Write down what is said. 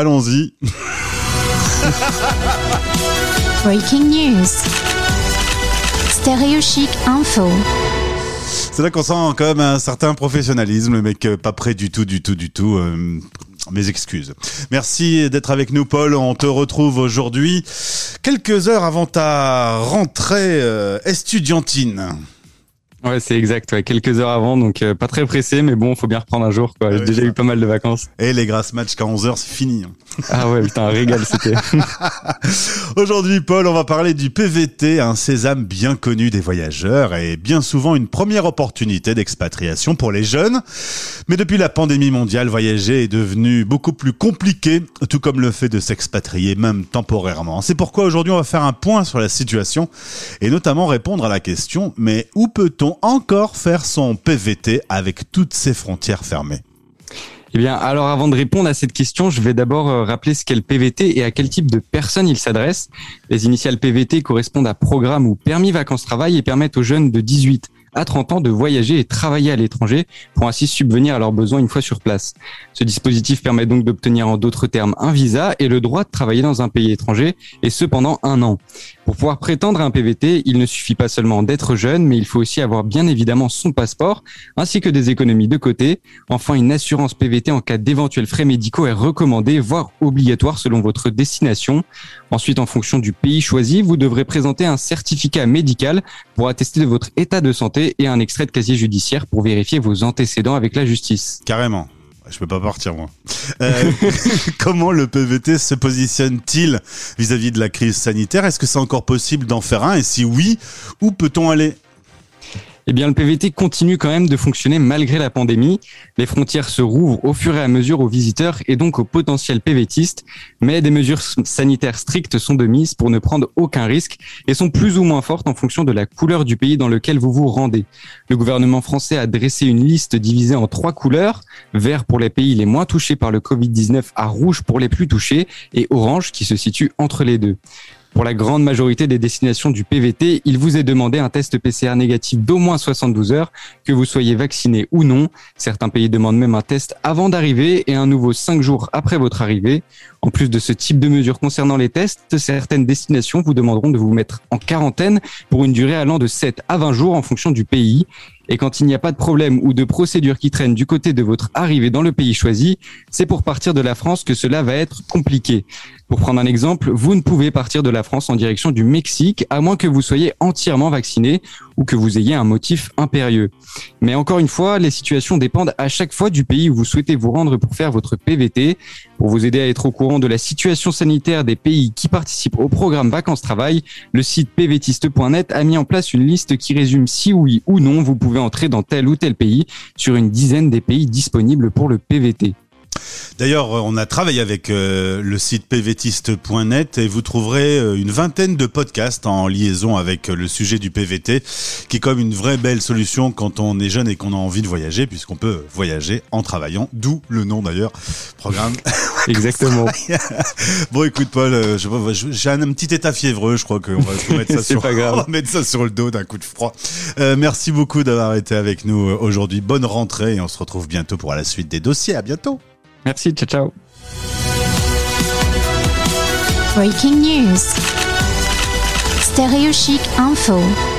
allons-y. Breaking news. Stéréo Chic Info. C'est là qu'on sent quand même un certain professionnalisme, le mec euh, pas prêt du tout, du tout, du tout. euh, mes excuses. Merci d'être avec nous, Paul. On te retrouve aujourd'hui, quelques heures avant ta rentrée euh, estudiantine. Ouais, c'est exact. Ouais, quelques heures avant, donc euh, pas très pressé, mais bon, faut bien reprendre un jour. Quoi. J'ai Ouais, déjà ça. eu pas mal de vacances. Et les grasses matchs qu'à 11h, c'est fini. hein. Ah ouais, putain, un régal c'était. Aujourd'hui, Paul, on va parler du PVT, un sésame bien connu des voyageurs et bien souvent une première opportunité d'expatriation pour les jeunes. Mais depuis la pandémie mondiale, voyager est devenu beaucoup plus compliqué, tout comme le fait de s'expatrier, même temporairement. C'est pourquoi aujourd'hui, on va faire un point sur la situation et notamment répondre à la question, mais où peut-on encore faire son PVT avec toutes ces frontières fermées Eh bien, alors avant de répondre à cette question, je vais d'abord euh, rappeler ce qu'est le PVT et à quel type de personnes il s'adresse. Les initiales PVT correspondent à programme ou permis vacances-travail et permettent aux jeunes de 18 à 30 ans de voyager et travailler à l'étranger pour ainsi subvenir à leurs besoins une fois sur place. Ce dispositif permet donc d'obtenir en d'autres termes un visa et le droit de travailler dans un pays étranger et ce pendant un an. Pour pouvoir prétendre à un PVT, il ne suffit pas seulement d'être jeune, mais il faut aussi avoir bien évidemment son passeport, ainsi que des économies de côté. Enfin, une assurance PVT en cas d'éventuels frais médicaux est recommandée, voire obligatoire selon votre destination. Ensuite, en fonction du pays choisi, vous devrez présenter un certificat médical pour attester de votre état de santé et un extrait de casier judiciaire pour vérifier vos antécédents avec la justice. Carrément. Je peux pas partir moi. Euh, comment le PVT se positionne-t-il vis-à-vis de la crise sanitaire? Est-ce que c'est encore possible d'en faire un? Et si oui, où peut-on aller? Eh bien, le PVT continue quand même de fonctionner malgré la pandémie. Les frontières se rouvrent au fur et à mesure aux visiteurs et donc aux potentiels PVTistes, mais des mesures sanitaires strictes sont de mise pour ne prendre aucun risque et sont plus ou moins fortes en fonction de la couleur du pays dans lequel vous vous rendez. Le gouvernement français a dressé une liste divisée en trois couleurs, vert pour les pays les moins touchés par le Covid-19 à rouge pour les plus touchés et orange qui se situe entre les deux. Pour la grande majorité des destinations du PVT, il vous est demandé un test PCR négatif d'au moins 72 heures, que vous soyez vacciné ou non. Certains pays demandent même un test avant d'arriver et un nouveau 5 jours après votre arrivée. En plus de ce type de mesures concernant les tests, certaines destinations vous demanderont de vous mettre en quarantaine pour une durée allant de 7 à 20 jours en fonction du pays. Et quand il n'y a pas de problème ou de procédure qui traîne du côté de votre arrivée dans le pays choisi, c'est pour partir de la France que cela va être compliqué. Pour prendre un exemple, vous ne pouvez partir de la France en direction du Mexique à moins que vous soyez entièrement vacciné ou que vous ayez un motif impérieux. Mais encore une fois, les situations dépendent à chaque fois du pays où vous souhaitez vous rendre pour faire votre PVT. Pour vous aider à être au courant de la situation sanitaire des pays qui participent au programme Vacances-Travail, le site pvtiste.net a mis en place une liste qui résume si oui ou non vous pouvez entrer dans tel ou tel pays sur une dizaine des pays disponibles pour le PVT. D'ailleurs, on a travaillé avec euh, le site pvtiste.net et vous trouverez euh, une vingtaine de podcasts en liaison avec euh, le sujet du PVT, qui est comme une vraie belle solution quand on est jeune et qu'on a envie de voyager, puisqu'on peut voyager en travaillant, d'où le nom d'ailleurs, programme. Exactement. bon, écoute Paul, euh, j'ai un, un petit état fiévreux, je crois qu'on va mettre ça sur, pas grave. on va mettre ça sur le dos d'un coup de froid. Euh, merci beaucoup d'avoir été avec nous euh, aujourd'hui. Bonne rentrée et on se retrouve bientôt pour la suite des dossiers. À bientôt. Merci, ciao ciao. Breaking news. Stéréo Chic Info.